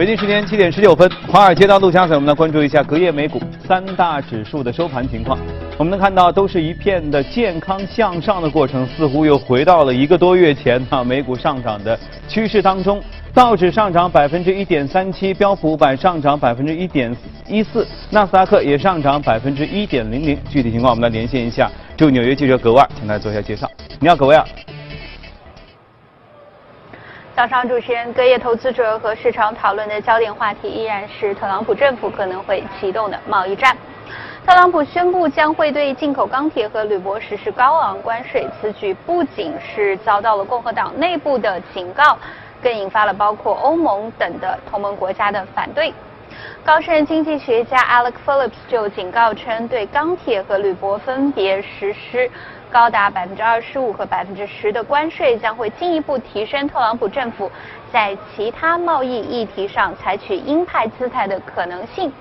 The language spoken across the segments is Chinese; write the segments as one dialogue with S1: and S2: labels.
S1: 北京时间七点十九分，华尔街到陆家嘴，我们来关注一下隔夜美股三大指数的收盘情况。我们能看到，都是一片的健康向上的过程，似乎又回到了一个多月前啊 美股上涨的趋势当中。道指上涨百分之一点三七，标普五百上涨百分之一点一四，纳斯达克也上涨百分之一点零零。具体情况，我们来连线一下驻纽约记者葛万，请他做一下介绍。你好，葛万。
S2: 早上，主持人，隔夜投资者和市场讨论的焦点话题依然是特朗普政府可能会启动的贸易战。特朗普宣布将会对进口钢铁和铝箔实施高昂关税，此举不仅是遭到了共和党内部的警告。更引发了包括欧盟等的同盟国家的反对。高盛经济学家 Alex Phillips 就警告称，对钢铁和铝箔分别实施高达百分之二十五和百分之十的关税，将会进一步提升特朗普政府在其他贸易议题上采取鹰派姿态的可能性，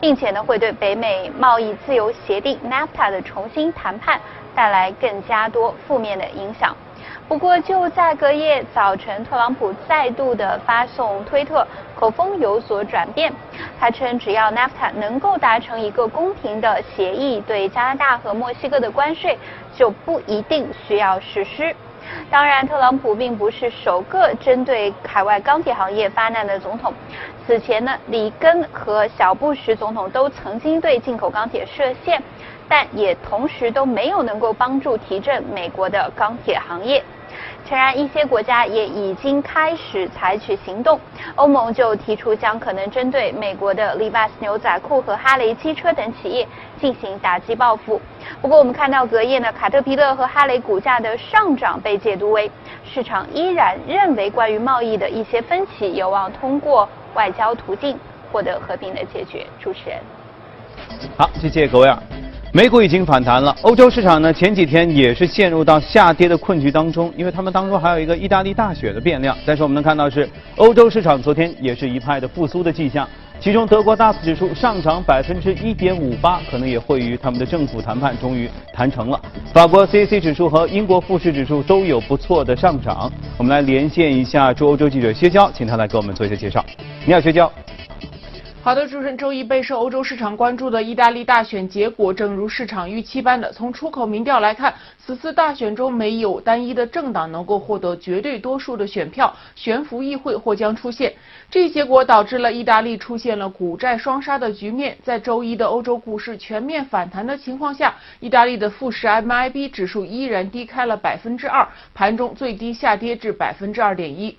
S2: 并且呢，会对北美贸易自由协定 NAFTA 的重新谈判带来更加多负面的影响。不过，就在隔夜早晨，特朗普再度的发送推特，口风有所转变。他称，只要 NAFTA 能够达成一个公平的协议，对加拿大和墨西哥的关税就不一定需要实施。当然，特朗普并不是首个针对海外钢铁行业发难的总统。此前呢，里根和小布什总统都曾经对进口钢铁设限，但也同时都没有能够帮助提振美国的钢铁行业。诚然，一些国家也已经开始采取行动。欧盟就提出将可能针对美国的 Levi's 牛仔裤和哈雷机车等企业进行打击报复。不过，我们看到隔夜呢，卡特皮勒和哈雷股价的上涨被解读为市场依然认为关于贸易的一些分歧有望通过外交途径获得和平的解决。主持人，
S1: 好，谢谢各位啊。美股已经反弹了，欧洲市场呢前几天也是陷入到下跌的困局当中，因为他们当中还有一个意大利大选的变量。但是我们能看到是欧洲市场昨天也是一派的复苏的迹象，其中德国 DAX 指数上涨百分之一点五八，可能也会与他们的政府谈判终于谈成了。法国 CAC 指数和英国富时指数都有不错的上涨。我们来连线一下驻欧洲记者薛娇，请他来给我们做一些介绍。你好，薛娇。
S3: 好的，主持人，周一备受欧洲市场关注的意大利大选结果，正如市场预期般的，从出口民调来看，此次大选中没有单一的政党能够获得绝对多数的选票，悬浮议会或将出现。这一结果导致了意大利出现了股债双杀的局面。在周一的欧洲股市全面反弹的情况下，意大利的富时 MIB 指数依然低开了百分之二，盘中最低下跌至百分之二点一。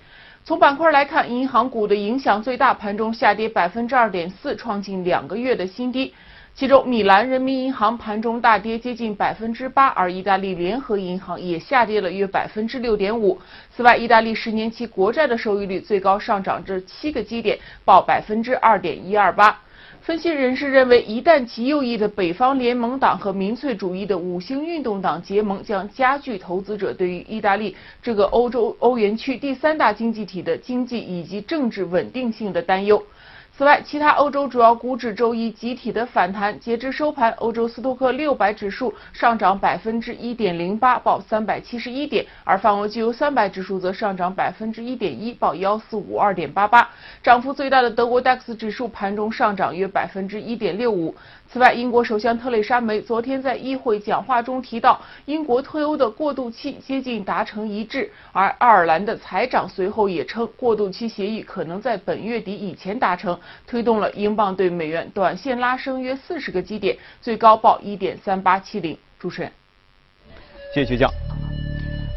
S3: 从板块来看，银行股的影响最大，盘中下跌百分之二点四，创近两个月的新低。其中，米兰人民银行盘中大跌接近百分之八，而意大利联合银行也下跌了约百分之六点五。此外，意大利十年期国债的收益率最高上涨至七个基点，报百分之二点一二八。分析人士认为，一旦极右翼的北方联盟党和民粹主义的五星运动党结盟，将加剧投资者对于意大利这个欧洲欧元区第三大经济体的经济以及政治稳定性的担忧。此外，其他欧洲主要股指周一集体的反弹。截至收盘，欧洲斯托克六百指数上涨百分之一点零八，报三百七十一点；而泛欧绩优三百指数则上涨百分之一点一，报幺四五二点八八。涨幅最大的德国 DAX 指数盘中上涨约百分之一点六五。此外，英国首相特蕾莎梅昨天在议会讲话中提到，英国脱欧的过渡期接近达成一致，而爱尔兰的财长随后也称，过渡期协议可能在本月底以前达成，推动了英镑对美元短线拉升约四十个基点，最高报一点三八七零。主持人，
S1: 谢谢学教。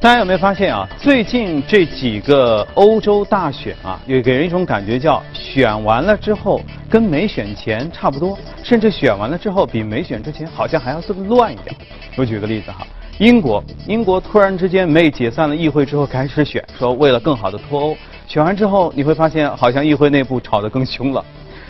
S1: 大家有没有发现啊？最近这几个欧洲大选啊，也给人一种感觉，叫选完了之后跟没选前差不多，甚至选完了之后比没选之前好像还要更乱一点。我举个例子哈，英国，英国突然之间没解散了议会之后开始选，说为了更好的脱欧，选完之后你会发现好像议会内部吵得更凶了。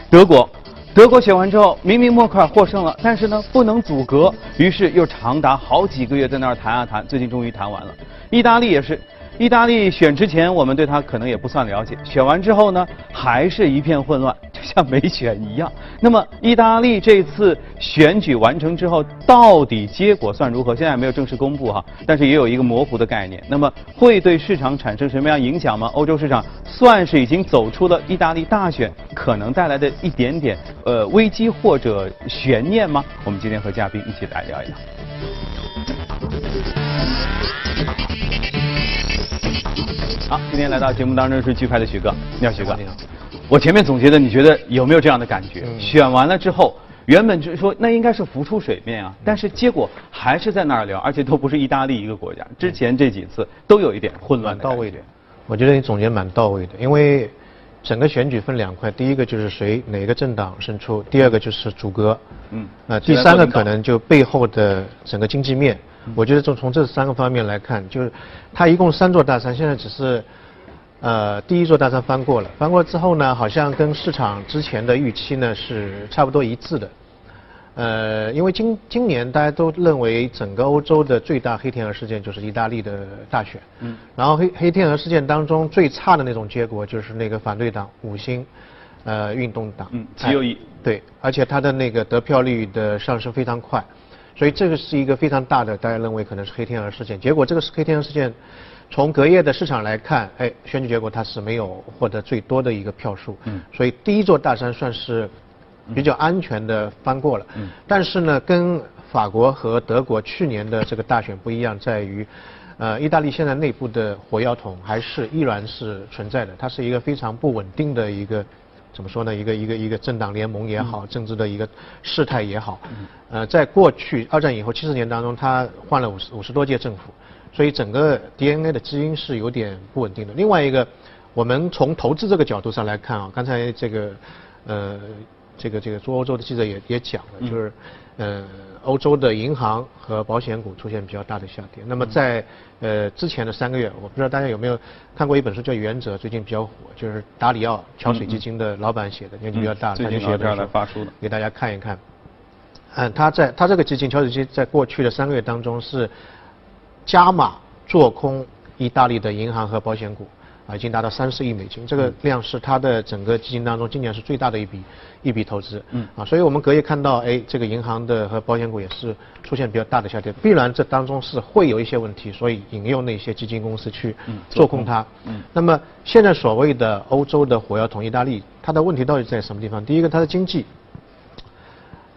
S1: 德国。德国选完之后，明明默克尔获胜了，但是呢不能阻隔，于是又长达好几个月在那儿谈啊谈，最近终于谈完了。意大利也是，意大利选之前我们对他可能也不算了解，选完之后呢还是一片混乱，就像没选一样。那么，意大利这次选举完成之后，到底结果算如何？现在没有正式公布哈，但是也有一个模糊的概念。那么，会对市场产生什么样影响吗？欧洲市场算是已经走出了意大利大选可能带来的一点点呃危机或者悬念吗？我们今天和嘉宾一起来聊一聊。好，今天来到节目当中是剧派的许哥，你好，许哥。
S4: 你好。
S1: 我前面总结的，你觉得有没有这样的感觉？选完了之后，原本就是说那应该是浮出水面啊，但是结果还是在那儿聊，而且都不是意大利一个国家。之前这几次都有一点混乱。
S4: 到位点，我觉得你总结蛮到位的，因为整个选举分两块，第一个就是谁哪个政党胜出，第二个就是主歌。嗯。那第三个可能就背后的整个经济面。我觉得从从这三个方面来看，就是它一共三座大山，现在只是呃第一座大山翻过了，翻过之后呢，好像跟市场之前的预期呢是差不多一致的。呃，因为今今年大家都认为整个欧洲的最大黑天鹅事件就是意大利的大选，嗯，然后黑黑天鹅事件当中最差的那种结果就是那个反对党五星呃运动党，
S1: 嗯，极右翼，
S4: 对，而且它的那个得票率的上升非常快。所以这个是一个非常大的，大家认为可能是黑天鹅事件。结果这个是黑天鹅事件，从隔夜的市场来看，哎，选举结果它是没有获得最多的一个票数。嗯。所以第一座大山算是比较安全的翻过了。嗯。但是呢，跟法国和德国去年的这个大选不一样，在于，呃，意大利现在内部的火药桶还是依然是存在的，它是一个非常不稳定的一个。怎么说呢？一个一个一个政党联盟也好，政治的一个事态也好，呃，在过去二战以后七十年当中，他换了五十五十多届政府，所以整个 DNA 的基因是有点不稳定的。另外一个，我们从投资这个角度上来看啊，刚才这个呃，这个这个做欧洲的记者也也讲了，就是呃。欧洲的银行和保险股出现比较大的下跌。那么在呃之前的三个月，我不知道大家有没有看过一本书叫《原则》，最近比较火，就是达里奥桥水基金的老板写的，年纪比较大，
S1: 他就写本书发书的，
S4: 给大家看一看。嗯，他在他这个基金桥水基金在过去的三个月当中是加码做空意大利的银行和保险股。啊，已经达到三十亿美金，这个量是它的整个基金当中今年是最大的一笔一笔投资。嗯。啊，所以我们隔夜看到，哎，这个银行的和保险股也是出现比较大的下跌，必然这当中是会有一些问题，所以引诱那些基金公司去做空它。嗯。那么现在所谓的欧洲的火药桶意大利，它的问题到底在什么地方？第一个，它的经济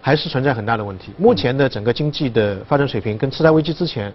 S4: 还是存在很大的问题。目前的整个经济的发展水平跟次贷危机之前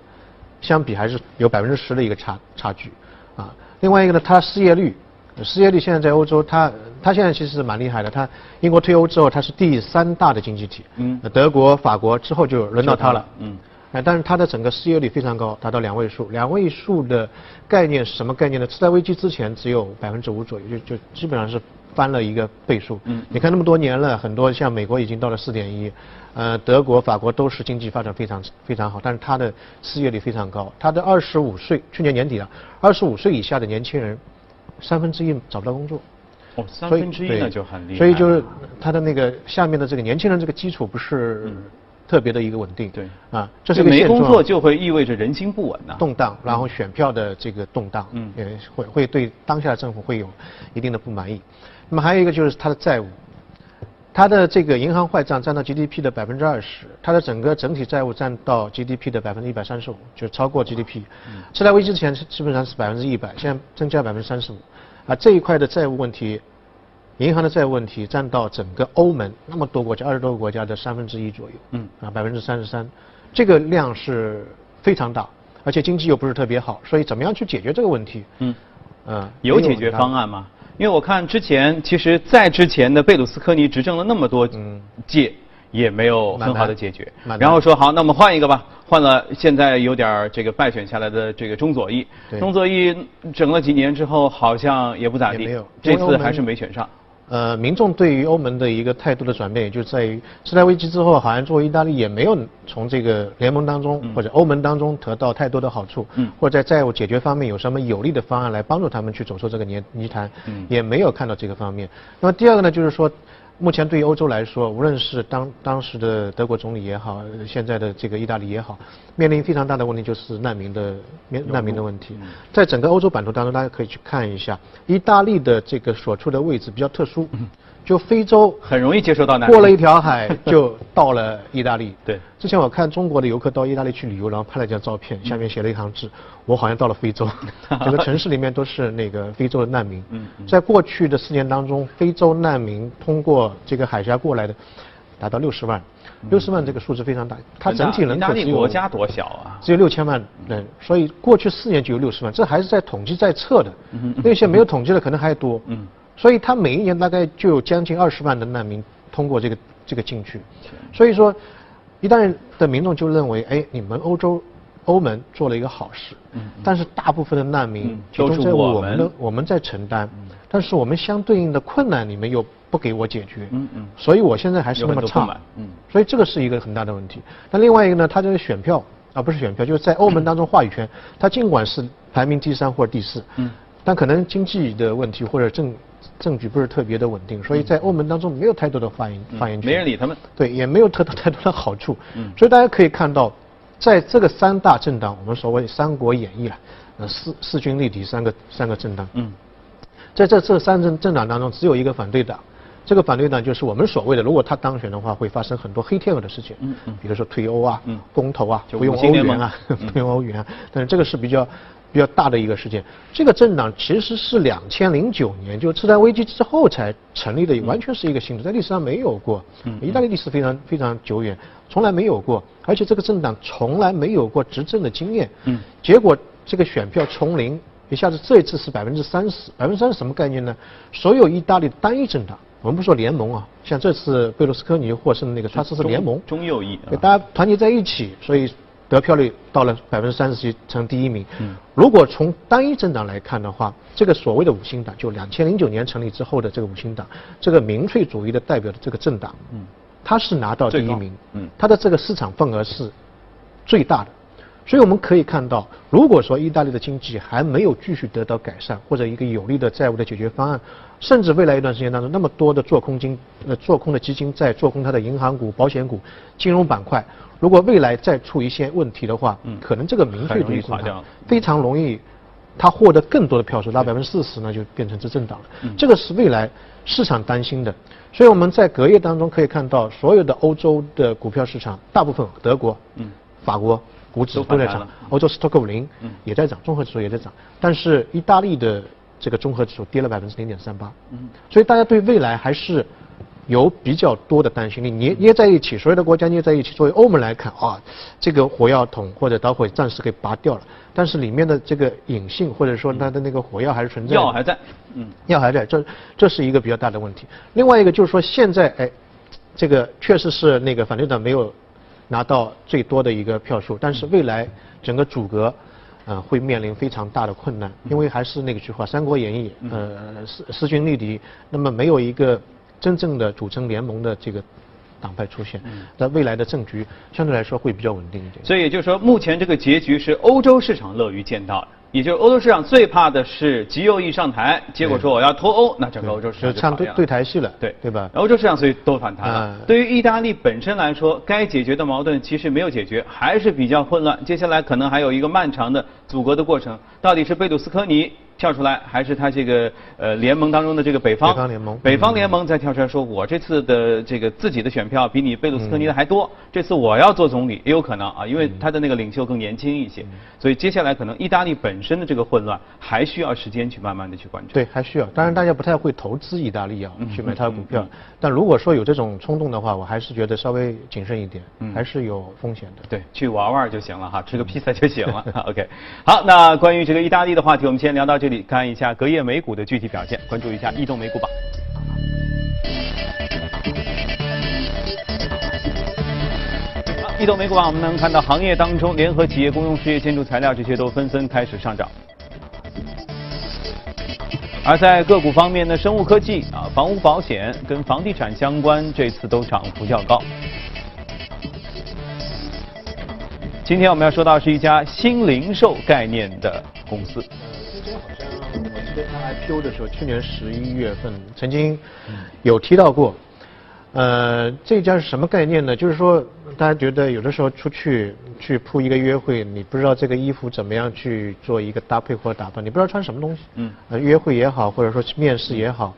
S4: 相比，还是有百分之十的一个差差距。啊。另外一个呢，它失业率，失业率现在在欧洲，它它现在其实是蛮厉害的。它英国退欧之后，它是第三大的经济体。嗯。德国、法国之后就轮到它了。嗯。哎，但是它的整个失业率非常高，达到两位数。两位数的概念是什么概念呢？次贷危机之前只有百分之五左右，就就基本上是翻了一个倍数。嗯。你看那么多年了，很多像美国已经到了四点一，呃，德国、法国都是经济发展非常非常好，但是它的失业率非常高。它的二十五岁，去年年底了，二十五岁以下的年轻人，三分之一找不到工作。
S1: 哦，三分之一那就很厉害。
S4: 所以就是他的那个下面的这个年轻人这个基础不是。特别的一个稳定，
S1: 对，
S4: 啊，这是个
S1: 没工作就会意味着人心不稳呐，
S4: 动荡，然后选票的这个动荡，嗯，也会会对当下的政府会有一定的不满意。那么还有一个就是他的债务，它的这个银行坏账占到 GDP 的百分之二十，它的整个整体债务占到 GDP 的百分之一百三十五，就超过 GDP。次贷危机之前基本上是百分之一百，现在增加百分之三十五，啊，这一块的债务问题。银行的债务问题占到整个欧盟那么多国家二十多个国家的三分之一左右，嗯，啊百分之三十三，这个量是非常大，而且经济又不是特别好，所以怎么样去解决这个问题？嗯，
S1: 嗯，有解决方案吗？因为我看之前其实在之前的贝鲁斯科尼执政了那么多届，也没有很好的解决，然后说好，那我们换一个吧，换了现在有点这个败选下来的这个中左翼，中左翼整了几年之后好像也不咋地，这次还是没选上。
S4: 呃，民众对于欧盟的一个态度的转变，也就在于次贷危机之后，好像作为意大利也没有从这个联盟当中或者欧盟当中得到太多的好处，嗯，或者在债务解决方面有什么有利的方案来帮助他们去走出这个泥泥潭，嗯，也没有看到这个方面。那么第二个呢，就是说。目前对于欧洲来说，无论是当当时的德国总理也好，现在的这个意大利也好，面临非常大的问题就是难民的难难民的问题。在整个欧洲版图当中，大家可以去看一下，意大利的这个所处的位置比较特殊，就非洲
S1: 很容易接受到难民。
S4: 过了一条海就到了意大利。
S1: 对，
S4: 之前我看中国的游客到意大利去旅游，然后拍了一张照片，下面写了一行字：我好像到了非洲，整个城市里面都是那个非洲的难民。
S1: 嗯嗯
S4: 在过去的四年当中，非洲难民通过这个海峡过来的达到六十万，六十万这个数字非常大，它整体人
S1: 意大
S4: 口只有
S1: 国家多小啊！
S4: 只有六千万人，所以过去四年就有六十万，这还是在统计在册的
S1: 嗯。
S4: 那些没有统计的可能还多。
S1: 嗯
S4: 所以他每一年大概就有将近二十万的难民通过这个这个进去。所以说，一旦的民众就认为，哎，你们欧洲。欧盟做了一个好事，但是大部分的难民
S1: 嗯
S4: 集中在
S1: 我
S4: 我们的我们在承担，但是我们相对应的困难你们又不给我解决，
S1: 嗯嗯
S4: 所以我现在还是那么差
S1: 嗯
S4: 所以这个是一个很大的问题。那另外一个呢，它这个选票啊，不是选票，就是在欧盟当中话语权，它尽管是排名第三或者第四，
S1: 嗯，
S4: 但可能经济的问题或者政政局不是特别的稳定，所以在欧盟当中没有太多的发言发言权，
S1: 嗯没人理他们。
S4: 对，也没有得到太多的好处。
S1: 嗯。
S4: 所以大家可以看到，在这个三大政党，我们所谓《三国演义》啊，呃，势势均力敌三个三个政党，
S1: 嗯。
S4: 在这这三政政党当中，只有一个反对党。这个反对党就是我们所谓的，如果他当选的话，会发生很多黑天鹅的事情，
S1: 嗯嗯。
S4: 比如说退欧啊，
S1: 嗯。
S4: 公投啊，
S1: 就
S4: 不用欧元啊，不用欧元啊，但是这个是比较比较大的一个事件。这个政党其实是两千零九年就次贷危机之后才成立的，完全是一个新的，在历史上没有过。
S1: 嗯
S4: 意大利历史非常非常久远，从来没有过，而且这个政党从来没有过执政的经验。
S1: 嗯
S4: 结果这个选票从零一下子这一次是百分之三十，百分之三十什么概念呢？所有意大利单一政党，我们不说联盟啊，像这次贝卢斯科尼获胜的那个，他是是联盟，
S1: 中右翼
S4: 大家团结在一起，所以得票率到了百分之三十七，成第一名。
S1: 嗯
S4: 如果从单一政党来看的话，这个所谓的五星党，就两千零九年成立之后的这个五星党，这个民粹主义的代表的这个政党，
S1: 嗯
S4: 它是拿到第一名，
S1: 嗯
S4: 它的这个市场份额是最大的。所以我们可以看到，如果说意大利的经济还没有继续得到改善，或者一个有力的债务的解决方案，甚至未来一段时间当中，那么多的做空金呃做空的基金在做空它的银行股、保险股、金融板块，如果未来再出一些问题的话，
S1: 嗯。
S4: 可能这个民粹主义政党非常容易，他获得更多的票数，达百分之四十呢，就变成执政党了。
S1: 嗯。
S4: 这个是未来市场担心的。所以我们在隔夜当中可以看到，所有的欧洲的股票市场，大部分德国、
S1: 嗯。
S4: 法国股指
S1: 都
S4: 都在涨。欧洲斯托克五零
S1: 嗯。
S4: 也在涨，综合指数也在涨，但是意大利的这个综合指数跌了百分之零点三八。
S1: 嗯。
S4: 所以大家对未来还是有比较多的担心。你捏捏在一起，所有的国家捏在一起，作为欧盟来看啊，这个火药桶或者导火暂时给拔掉了，但是里面的这个隐性或者说它的那个火药还是存在。
S1: 药还在，嗯
S4: 药还在，这这是一个比较大的问题。另外一个就是说，现在哎，这个确实是那个反对党没有拿到最多的一个票数，但是未来整个组阁。呃，会面临非常大的困难，因为还是那个句话，《三国演义》呃势势均力敌，那么没有一个真正的组成联盟的这个党派出现，那未来的政局相对来说会比较稳定一点。
S1: 所以也就是说，目前这个结局是欧洲市场乐于见到的。也就是欧洲市场最怕的是极右翼上台，结果说我要脱欧，那整个欧洲市场
S4: 就唱对对台戏了，
S1: 对
S4: 对吧？
S1: 欧洲市场所以都反弹了。
S4: 嗯
S1: 对于意大利本身来说，该解决的矛盾其实没有解决，还是比较混乱。接下来可能还有一个漫长的阻隔的过程。到底是贝鲁斯科尼跳出来，还是他这个呃联盟当中的这个北方
S4: 北方联盟
S1: 北方联盟再跳出来说，我这次的这个自己的选票比你贝鲁斯科尼的还多，
S4: 嗯
S1: 这次我要做总理也有可能啊，因为他的那个领袖更年轻一些，
S4: 嗯
S1: 所以接下来可能意大利本身的这个混乱还需要时间去慢慢的去观察。
S4: 对，还需要。当然，大家不太会投资意大利啊，
S1: 嗯
S4: 去买它的股票。但如果说有这种冲动的话，我还是觉得稍微谨慎一点，
S1: 嗯
S4: 还是有风险的。
S1: 对，去玩玩就行了哈，吃个披萨就行了。OK，好，那关于这个意大利的话题，我们先聊到这这里，看一下隔夜美股的具体表现，关注一下异动美股榜。异动美股榜，我们能看到行业当中，联合企业、公用事业、建筑材料这些都纷纷开始上涨。而在个股方面呢，生物科技啊、房屋保险跟房地产相关，这次都涨幅较高。今天我们要说到是一家新零售概念的公司。
S4: 好像我记得它 IPO 的时候，去年十一月份曾经有提到过。呃，这家是什么概念呢？就是说，大家觉得有的时候出去去铺一个约会，你不知道这个衣服怎么样去做一个搭配或者打扮，你不知道穿什么东西。
S1: 嗯
S4: 呃，约会也好，或者说去面试也好，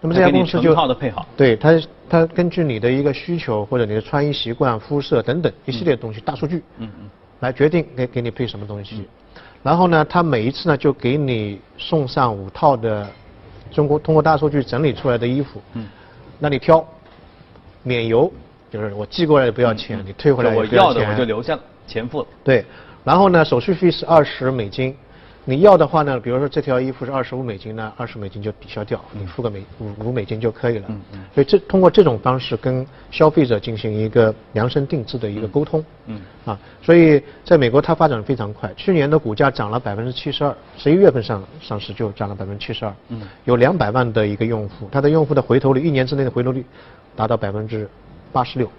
S4: 那么这家公司就
S1: 套的配好。
S4: 对它，它根据你的一个需求或者你的穿衣习惯、肤色等等一系列东西，大数据，
S1: 嗯嗯，
S4: 来决定给给你配什么东西。然后呢，他每一次呢就给你送上五套的中国通过大数据整理出来的衣服，
S1: 嗯，
S4: 那你挑，免邮，就是我寄过来也不要钱，你退回来
S1: 就我
S4: 要
S1: 的我就留下了，钱付了。
S4: 对，然后呢，手续费是二十美金。你要的话呢，比如说这条衣服是二十五美金呢，二十美金就抵消掉，你付个美五五美金就可以了。
S1: 嗯嗯
S4: 所以这通过这种方式跟消费者进行一个量身定制的一个沟通。
S1: 嗯
S4: 啊，所以在美国它发展非常快，去年的股价涨了百分之七十二，十一月份上上市就涨了百分之七十二。
S1: 嗯
S4: 有两百万的一个用户，它的用户的回头率一年之内的回头率达到百分之八十六。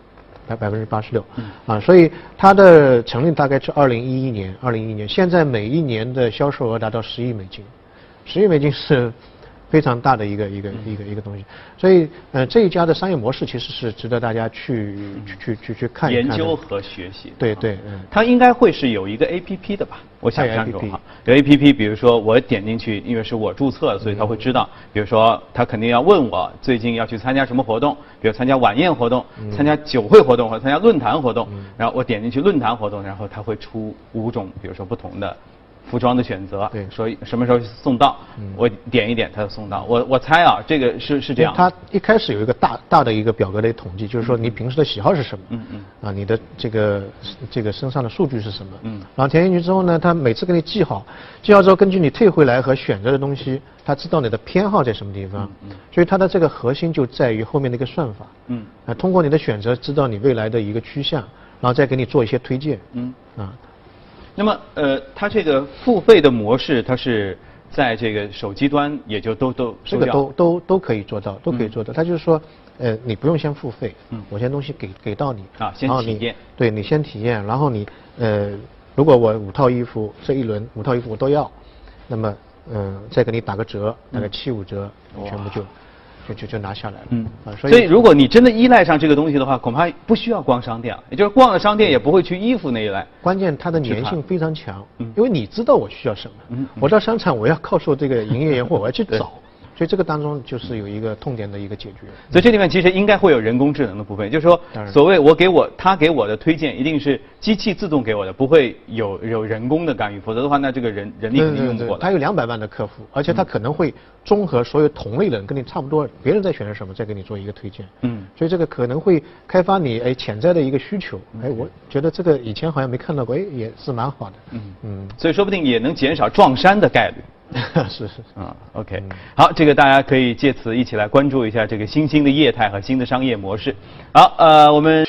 S4: 百百分之八十六，啊，所以它的成立大概是二零一一年，二零一一年，现在每一年的销售额达到十亿美金，十亿美金是非常大的一个一个一个一个东西，所以呃这一家的商业模式其实是值得大家去去去去去看
S1: 研究和学习。
S4: 对对嗯。
S1: 它应该会是有一个 A P P 的吧？我想象中哈，有 A P P，比如说我点进去，因为是我注册的，所以他会知道。比如说，他肯定要问我最近要去参加什么活动，比如参加晚宴活动、参加酒会活动或者参加论坛活动，然后我点进去论坛活动，然后他会出五种，比如说不同的。服装的选择，
S4: 对。
S1: 说什么时候送到，我点一点它就送到。我我猜啊，这个是是这样。
S4: 它一开始有一个大大的一个表格的统计，就是说你平时的喜好是什么，
S1: 嗯嗯，
S4: 啊，你的这个这个身上的数据是什么，
S1: 嗯，
S4: 然后填进去之后呢，它每次给你记好，记好之后根据你退回来和选择的东西，它知道你的偏好在什么地方，
S1: 嗯
S4: 所以它的这个核心就在于后面的一个算法，
S1: 嗯，
S4: 啊，通过你的选择知道你未来的一个趋向，然后再给你做一些推荐，
S1: 嗯，
S4: 啊。
S1: 那么，呃，它这个付费的模式，它是在这个手机端也就都都
S4: 这个都都都可以做到，都可以做到。它就是说，呃，你不用先付费，
S1: 嗯。
S4: 我先东西给给到你，
S1: 啊先体验。
S4: 对你先体验，然后你呃，如果我五套衣服这一轮五套衣服我都要，那么嗯、呃再给你打个折，大概七五折，你全部就就就就拿下来了。
S1: 嗯
S4: 啊，
S1: 所以如果你真的依赖上这个东西的话，恐怕不需要逛商店了，也就是逛了商店也不会去衣服那一类。
S4: 关键它的粘性非常强，
S1: 嗯
S4: 因为你知道我需要什么，我到商场我要靠售这个营业员或 我要去找，所以这个当中就是有一个痛点的一个解决。
S1: 所以这里面其实应该会有人工智能的部分，就是说所谓我给我他给我的推荐一定是机器自动给我的，不会有有人工的干预，否则的话，那这个人人力肯定用不过来。
S4: 他有两百万的客户，而且他可能会综合所有同类人跟你差不多，别人在选择什么，再给你做一个推荐。
S1: 嗯
S4: 所以这个可能会开发你哎潜在的一个需求。哎，我觉得这个以前好像没看到过，哎，也是蛮好的。
S1: 嗯
S4: 嗯，
S1: 所以说不定也能减少撞衫的概率。
S4: 是 是是。
S1: 啊，OK，好，这个大家可以借此一起来关注一下这个新兴的业态和新的商业模式。好，呃，我们。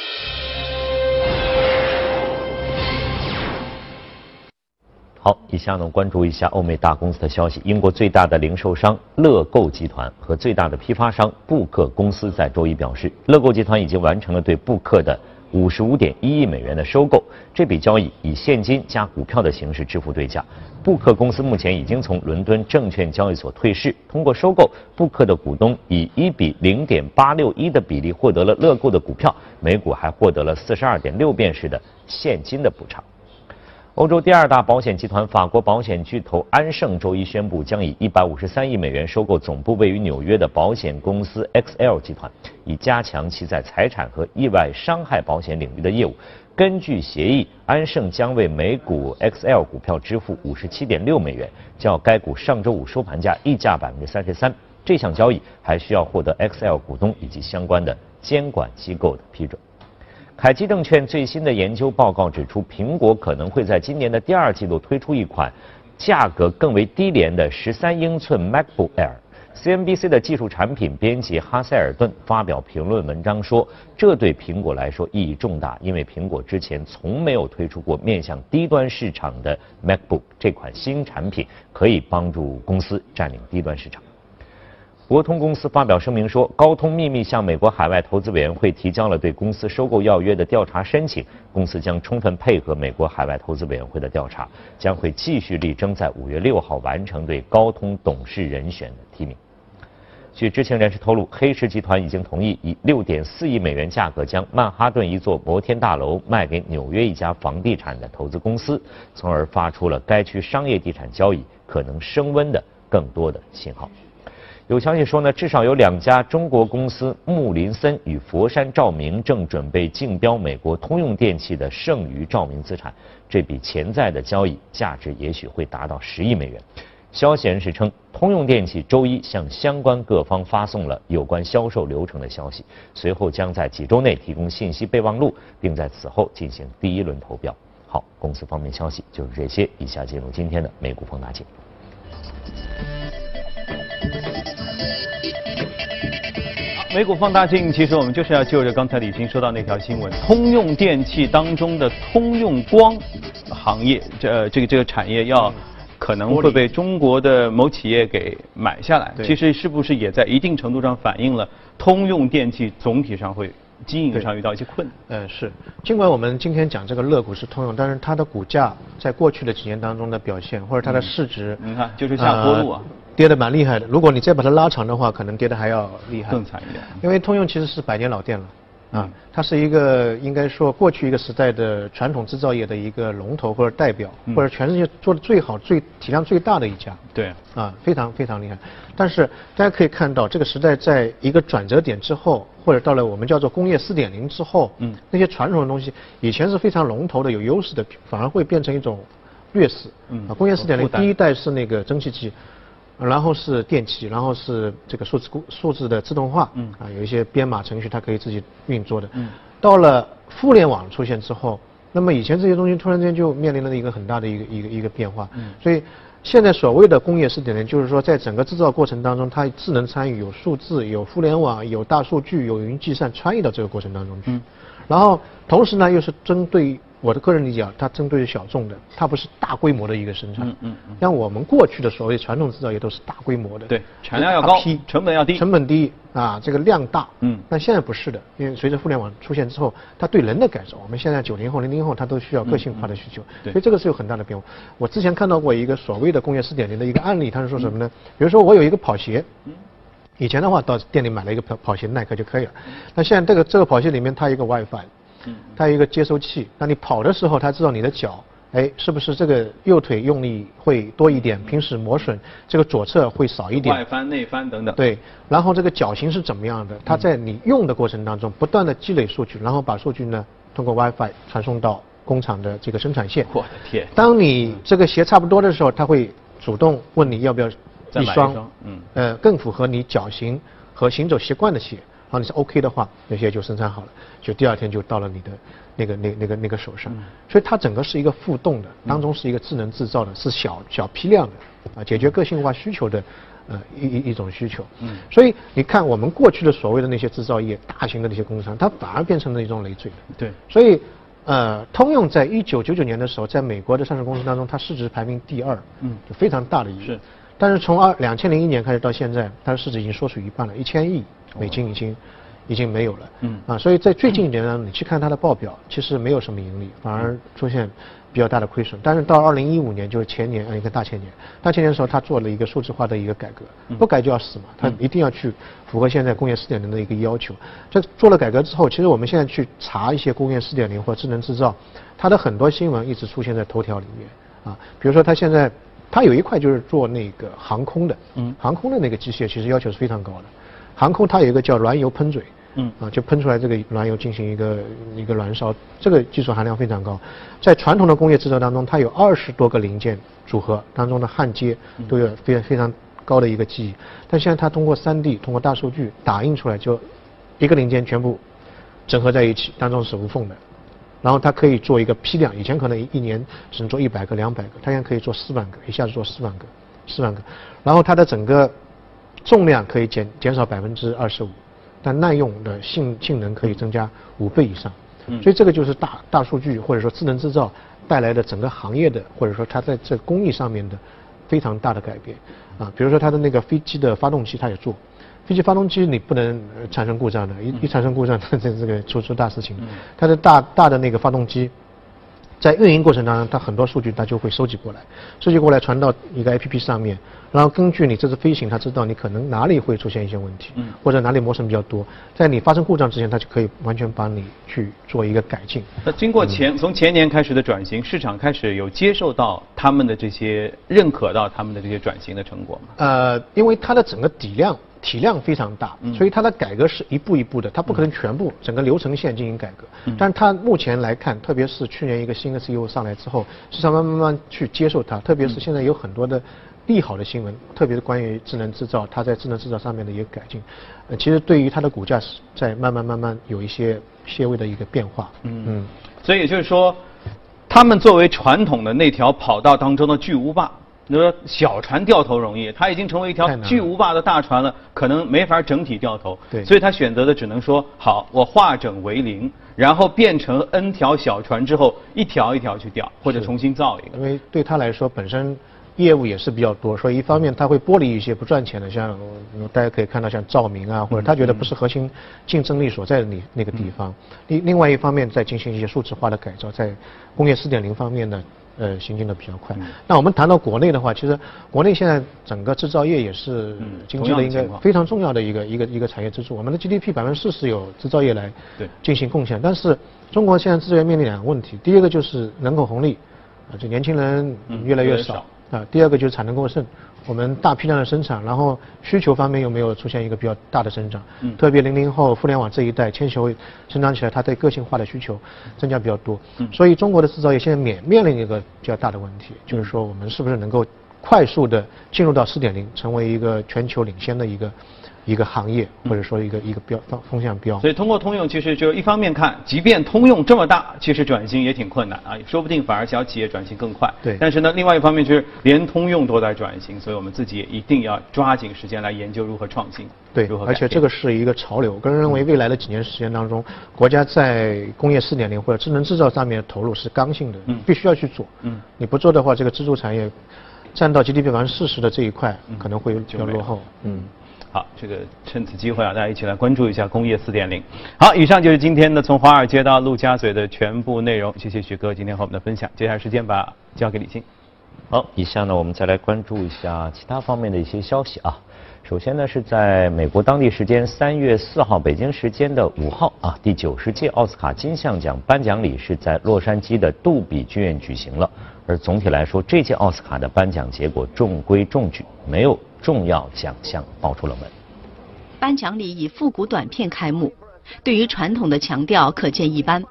S5: 好，以下呢关注一下欧美大公司的消息。英国最大的零售商乐购集团和最大的批发商布克公司在周一表示，乐购集团已经完成了对布克的五十五点一亿美元的收购。这笔交易以现金加股票的形式支付对价。布克公司目前已经从伦敦证券交易所退市。通过收购，布克的股东以一比零点八六一的比例获得了乐购的股票，每股还获得了四十二点六便士的现金的补偿。欧洲第二大保险集团法国保险巨头安盛周一宣布，将以153亿美元收购总部位于纽约的保险公司 XL 集团，以加强其在财产和意外伤害保险领域的业务。根据协议，安盛将为每股 XL 股票支付57.6美元，较该股上周五收盘价溢价33%。这项交易还需要获得 XL 股东以及相关的监管机构的批准。凯基证券最新的研究报告指出，苹果可能会在今年的第二季度推出一款价格更为低廉的13英寸 MacBook Air。CNBC 的技术产品编辑哈塞尔顿发表评论文章说，这对苹果来说意义重大，因为苹果之前从没有推出过面向低端市场的 MacBook，这款新产品可以帮助公司占领低端市场。国通公司发表声明说，高通秘密向美国海外投资委员会提交了对公司收购要约的调查申请，公司将充分配合美国海外投资委员会的调查，将会继续力争在五月六号完成对高通董事人选的提名。据知情人士透露，黑石集团已经同意以六点四亿美元价格将曼哈顿一座摩天大楼卖给纽约一家房地产的投资公司，从而发出了该区商业地产交易可能升温的更多的信号。有消息说呢，至少有两家中国公司木林森与佛山照明正准备竞标美国通用电器的剩余照明资产，这笔潜在的交易价值也许会达到十亿美元。消息人士称，通用电器周一向相关各方发送了有关销售流程的消息，随后将在几周内提供信息备忘录，并在此后进行第一轮投标。好，公司方面消息就是这些，以下进入今天的美股放大镜。
S1: 美股放大镜，其实我们就是要就着刚才李欣说到那条新闻，通用电器当中的通用光行业，这这个这个产业要可能会被中国的某企业给买下来。其实是不是也在一定程度上反映了通用电器总体上会经营上遇到一些困
S4: 难？呃，是。尽管我们今天讲这个乐股是通用，但是它的股价在过去的几年当中的表现，或者它的市值，
S1: 你看就是下坡路啊。
S4: 跌得蛮厉害的，如果你再把它拉长的话，可能跌得还要厉害，
S1: 更惨一点。
S4: 因为通用其实是百年老店了，啊，它是一个应该说过去一个时代的传统制造业的一个龙头或者代表，或者全世界做的最好、最体量最大的一家。
S1: 对。
S4: 啊，非常非常厉害。但是大家可以看到，这个时代在一个转折点之后，或者到了我们叫做工业四点零之后，嗯，那些传统的东西以前是非常龙头的、有优势的，反而会变成一种劣势。嗯。啊，工业四点零第一代是那个蒸汽机。然后是电器，然后是这个数字数字的自动化，嗯，啊，有一些编码程序它可以自己运作的。嗯，到了互联网出现之后，那么以前这些东西突然间就面临了一个很大的一个一个一个变化。嗯，所以现在所谓的工业四点零，就是说在整个制造过程当中，它智能参与，有数字，有互联网，有大数据，有云计算参与到这个过程当中去。嗯，然后同时呢，又是针对。我的个人理解啊，它针对小众的，它不是大规模的一个生产。嗯嗯嗯。像我们过去的所谓传统制造业都是大规模的。
S1: 对，产量要高，成本要低。
S4: 成本低啊，这个量大。嗯。但现在不是的，因为随着互联网出现之后，它对人的改造，我们现在九零后、零零后，他都需要个性化的需求。对。所以这个是有很大的变化。我之前看到过一个所谓的工业四点零的一个案例，他是说什么呢？比如说我有一个跑鞋，以前的话到店里买了一个跑跑鞋，耐克就可以了。那现在这个这个跑鞋里面它一个 WiFi。它有一个接收器，那你跑的时候，它知道你的脚，哎，是不是这个右腿用力会多一点，平时磨损，这个左侧会少一点，
S1: 外翻、内翻等等。
S4: 对，然后这个脚型是怎么样的？它在你用的过程当中，不断的积累数据，然后把数据呢，通过 WiFi 传送到工厂的这个生产线。
S1: 我的天！
S4: 当你这个鞋差不多的时候，它会主动问你要不要一双，嗯，呃，更符合你脚型和行走习惯的鞋。然后你是 OK 的话，那些就生产好了，就第二天就到了你的那个那那个那个手上。所以它整个是一个互动的，当中是一个智能制造的，是小小批量的，啊，解决个性化需求的，呃，一一一种需求。嗯。所以你看，我们过去的所谓的那些制造业，大型的那些工厂，它反而变成了一种累赘。
S1: 对。
S4: 所以，呃，通用在一九九九年的时候，在美国的上市公司当中，它市值排名第二，嗯，就非常大的一个。是。但是从二两千零一年开始到现在，它的市值已经缩水一半了，一千亿。美金已经已经没有了，嗯啊，所以在最近一年呢，你去看它的报表，其实没有什么盈利，反而出现比较大的亏损。但是到二零一五年，就是前年，一个大前年，大前年的时候，他做了一个数字化的一个改革，不改就要死嘛，他一定要去符合现在工业四点零的一个要求。这做了改革之后，其实我们现在去查一些工业四点零或智能制造，它的很多新闻一直出现在头条里面啊，比如说它现在它有一块就是做那个航空的，嗯，航空的那个机械其实要求是非常高的。航空它有一个叫燃油喷嘴，嗯啊，就喷出来这个燃油进行一个一个燃烧，这个技术含量非常高。在传统的工业制造当中，它有二十多个零件组合当中的焊接都有非常非常高的一个记忆，但现在它通过 3D 通过大数据打印出来，就一个零件全部整合在一起，当中是无缝的。然后它可以做一个批量，以前可能一年只能做一百个、两百个，它现在可以做四万个，一下子做四万个、四万个。然后它的整个重量可以减减少百分之二十五，但耐用的性性能可以增加五倍以上。所以这个就是大大数据或者说智能制造带来的整个行业的或者说它在这工艺上面的非常大的改变。啊，比如说它的那个飞机的发动机它也做，飞机发动机你不能产生故障的，一一产生故障这这个出出大事情。它的大大的那个发动机。在运营过程当中，它很多数据它就会收集过来，收集过来传到一个 APP 上面，然后根据你这次飞行，它知道你可能哪里会出现一些问题，嗯，或者哪里磨损比较多，在你发生故障之前，它就可以完全帮你去做一个改进。
S1: 那经过前从前年开始的转型，市场开始有接受到他们的这些认可到他们的这些转型的成果吗？
S4: 呃，因为它的整个底量。体量非常大，所以它的改革是一步一步的，它不可能全部整个流程线进行改革。但是它目前来看，特别是去年一个新的 CEO 上来之后，市场慢慢慢去接受它，特别是现在有很多的利好的新闻，特别是关于智能制造，它在智能制造上面的一个改进，呃，其实对于它的股价是在慢慢慢慢有一些些微的一个变化。
S1: 嗯嗯，所以也就是说，他们作为传统的那条跑道当中的巨无霸。你说小船掉头容易，它已经成为一条巨无霸的大船了，可能没法整体掉头。
S4: 对，
S1: 所以他选择的只能说好，我化整为零，然后变成 N 条小船之后，一条一条去掉，或者重新造一个。
S4: 因为对他来说，本身业务也是比较多，所以一方面他会剥离一些不赚钱的，像大家可以看到像照明啊，或者他觉得不是核心竞争力所在的那那个地方。另另外一方面，在进行一些数字化的改造，在工业四点零方面呢。呃，行进的比较快。那我们谈到国内的话，其实国内现在整个制造业也是经济的一个非常重要的一个一个一个产业支柱。我们的 GDP 百分之四十有制造业来进行贡献。但是中国现在制造业面临两个问题，第一个就是人口红利，啊，就年轻人越来越少啊。第二个就是产能过剩。我们大批量的生产，然后需求方面又没有出现一个比较大的增长，嗯，特别零零后互联网这一代，千禧成长起来，它对个性化的需求增加比较多，嗯，所以中国的制造业现在面面临一个比较大的问题，就是说我们是不是能够快速的进入到四点零，成为一个全球领先的一个。一个行业或者说一个一个标方风向标，
S1: 所以通过通用，其实就一方面看，即便通用这么大，其实转型也挺困难啊，说不定反而小企业转型更快。
S4: 对。
S1: 但是呢，另外一方面就是连通用都在转型，所以我们自己也一定要抓紧时间来研究如何创新。
S4: 对。如何而且这个是一个潮流，个人认为未来的几年时间当中，国家在工业四点零或者智能制造上面的投入是刚性的，嗯，必须要去做。嗯。你不做的话，这个支柱产业占到 GDP 百分之四十的这一块，可能会比较落后。嗯。
S1: 好，这个趁此机会啊，大家一起来关注一下工业四点零。好，以上就是今天的从华尔街到陆家嘴的全部内容。谢谢许哥今天和我们的分享。接下来时间把交给李静。
S5: 好，以下呢我们再来关注一下其他方面的一些消息啊。首先呢是在美国当地时间三月四号，北京时间的五号啊，第九十届奥斯卡金像奖颁奖礼是在洛杉矶的杜比剧院举行了。而总体来说，这届奥斯卡的颁奖结果中规中矩，没有。重要奖项爆出了门。
S6: 颁奖礼以复古短片开幕，对于传统的强调可见一斑。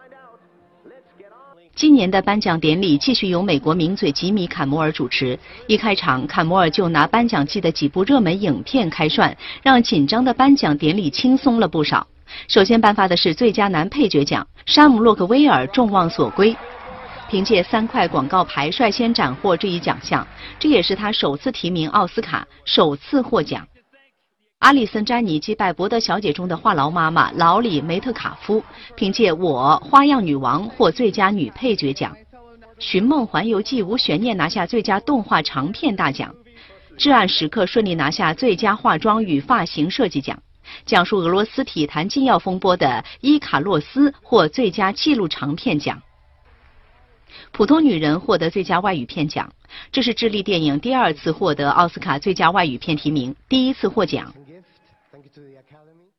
S6: 今年的颁奖典礼继续由美国名嘴吉米·坎摩尔主持。一开场，坎摩尔就拿颁奖季的几部热门影片开涮，让紧张的颁奖典礼轻松了不少。首先颁发的是最佳男配角奖，山姆·洛克威尔众望所归。凭借三块广告牌率先斩获这一奖项，这也是他首次提名奥斯卡，首次获奖。阿里森·詹妮击败《伯德小姐》中的话痨妈妈劳里·梅特卡夫，凭借《我花样女王》获最佳女配角奖。《寻梦环游记》无悬念拿下最佳动画长片大奖。《至暗时刻》顺利拿下最佳化妆与发型设计奖。讲述俄罗斯体坛禁药风波的《伊卡洛斯》获最佳纪录长片奖。普通女人获得最佳外语片奖，这是智利电影第二次获得奥斯卡最佳外语片提名，第一次获奖。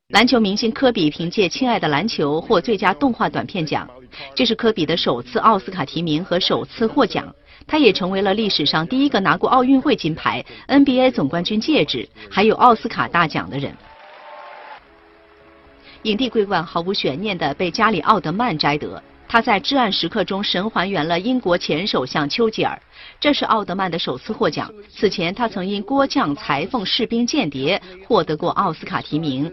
S6: 篮球明星科比凭借《亲爱的篮球》获最佳动画短片奖，这是科比的首次奥斯卡提名和首次获奖，他也成为了历史上第一个拿过奥运会金牌、NBA 总冠军戒指，还有奥斯卡大奖的人。影帝桂冠毫无悬念地被加里奥德曼摘得。他在《至暗时刻》中神还原了英国前首相丘吉尔，这是奥德曼的首次获奖。此前，他曾因《郭将裁缝士兵间谍》获得过奥斯卡提名。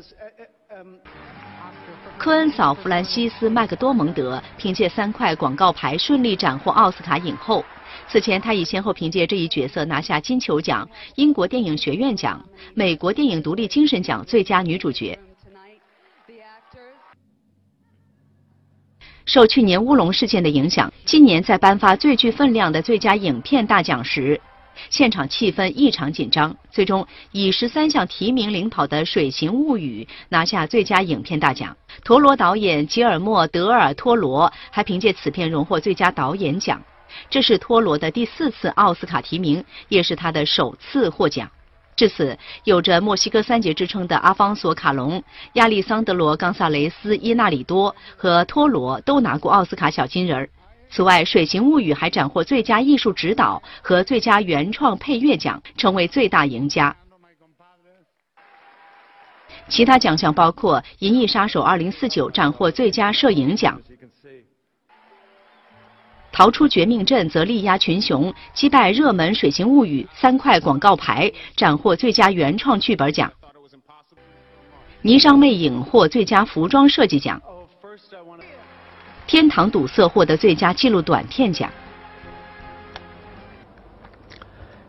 S6: 科恩嫂弗兰西斯·麦克多蒙德凭借三块广告牌顺利斩获奥斯卡影后。此前，他已先后凭借这一角色拿下金球奖、英国电影学院奖、美国电影独立精神奖最佳女主角。受去年乌龙事件的影响，今年在颁发最具分量的最佳影片大奖时，现场气氛异常紧张。最终以十三项提名领跑的《水形物语》拿下最佳影片大奖。陀螺导演吉尔莫·德尔托罗还凭借此片荣获最佳导演奖。这是托罗的第四次奥斯卡提名，也是他的首次获奖。至此，有着“墨西哥三杰”之称的阿方索·卡隆、亚历桑德罗·冈萨雷斯·伊纳里多和托罗都拿过奥斯卡小金人儿。此外，《水形物语》还斩获最佳艺术指导和最佳原创配乐奖，成为最大赢家。其他奖项包括《银翼杀手2049》斩获最佳摄影奖。逃出绝命镇则力压群雄，击败热门《水形物语》三块广告牌，斩获最佳原创剧本奖。霓裳魅影获最佳服装设计奖。天堂堵塞获得最佳纪录短片奖。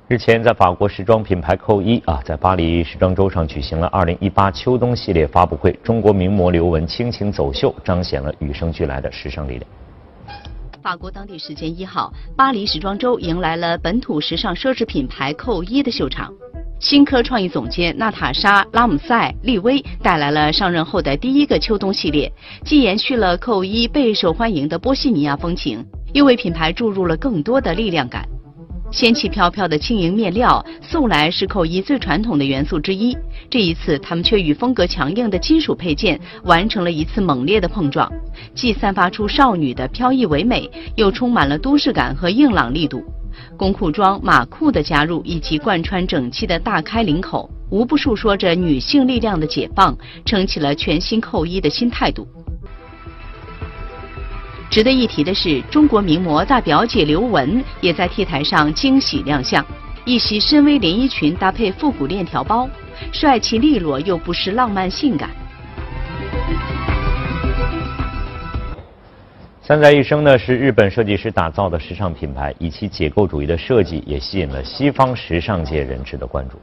S5: 日前，在法国时装品牌扣一啊，在巴黎时装周上举行了2018秋冬系列发布会，中国名模刘雯倾情走秀，彰显了与生俱来的时尚力量。
S6: 法国当地时间一号，巴黎时装周迎来了本土时尚奢侈品牌扣一的秀场。新科创意总监娜塔莎·拉姆塞利威带来了上任后的第一个秋冬系列，既延续了扣一备受欢迎的波西米亚风情，又为品牌注入了更多的力量感。仙气飘飘的轻盈面料，素来是扣衣最传统的元素之一。这一次，他们却与风格强硬的金属配件完成了一次猛烈的碰撞，既散发出少女的飘逸唯美，又充满了都市感和硬朗力度。工裤装、马裤的加入，以及贯穿整齐的大开领口，无不述说着女性力量的解放，撑起了全新扣衣的新态度。值得一提的是，中国名模大表姐刘雯也在 T 台上惊喜亮相，一袭深 V 连衣裙搭配复古链条包，帅气利落又不失浪漫性感。
S5: 三宅一生呢是日本设计师打造的时尚品牌，以其解构主义的设计也吸引了西方时尚界人士的关注。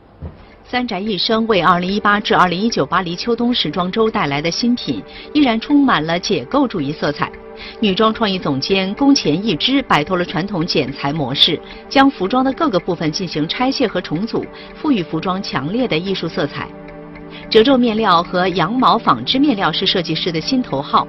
S6: 三宅一生为2018至2019巴黎秋冬时装周带来的新品，依然充满了解构主义色彩。女装创意总监宫前一之摆脱了传统剪裁模式，将服装的各个部分进行拆卸和重组，赋予服装强烈的艺术色彩。褶皱面料和羊毛纺织面料是设计师的新头号。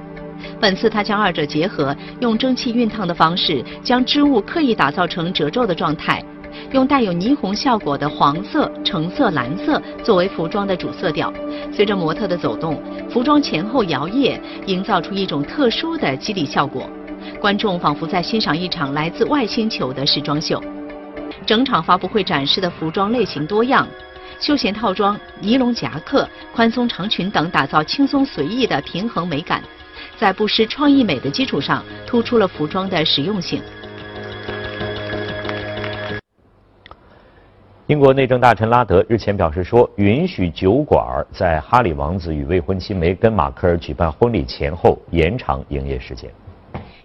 S6: 本次他将二者结合，用蒸汽熨烫的方式将织物刻意打造成褶皱的状态，用带有霓虹效果的黄色、橙色、蓝色作为服装的主色调。随着模特的走动，服装前后摇曳，营造出一种特殊的肌理效果。观众仿佛在欣赏一场来自外星球的时装秀。整场发布会展示的服装类型多样，休闲套装、尼龙夹克、宽松长裙等，打造轻松随意的平衡美感。在不失创意美的基础上，突出了服装的实用性。
S5: 英国内政大臣拉德日前表示说，允许酒馆在哈里王子与未婚妻梅根·马克尔举办婚礼前后延长营业时间。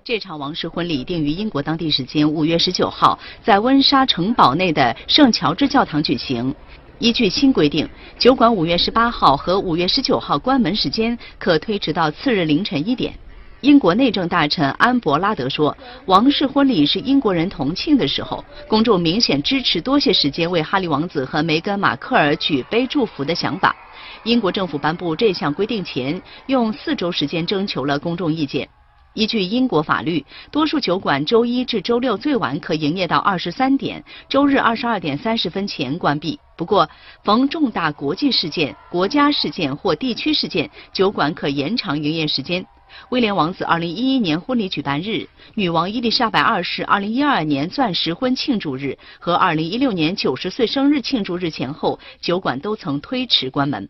S6: 这场王室婚礼定于英国当地时间五月十九号在温莎城堡内的圣乔治教堂举行。依据新规定，酒馆五月十八号和五月十九号关门时间可推迟到次日凌晨一点。英国内政大臣安伯拉德说：“王室婚礼是英国人同庆的时候，公众明显支持多些时间为哈利王子和梅根·马克尔举杯祝福的想法。英国政府颁布这项规定前，用四周时间征求了公众意见。”依据英国法律，多数酒馆周一至周六最晚可营业到二十三点，周日二十二点三十分前关闭。不过，逢重大国际事件、国家事件或地区事件，酒馆可延长营业时间。威廉王子2011年婚礼举办日、女王伊丽莎白二世2012年钻石婚庆祝日和2016年90岁生日庆祝日前后，酒馆都曾推迟关门。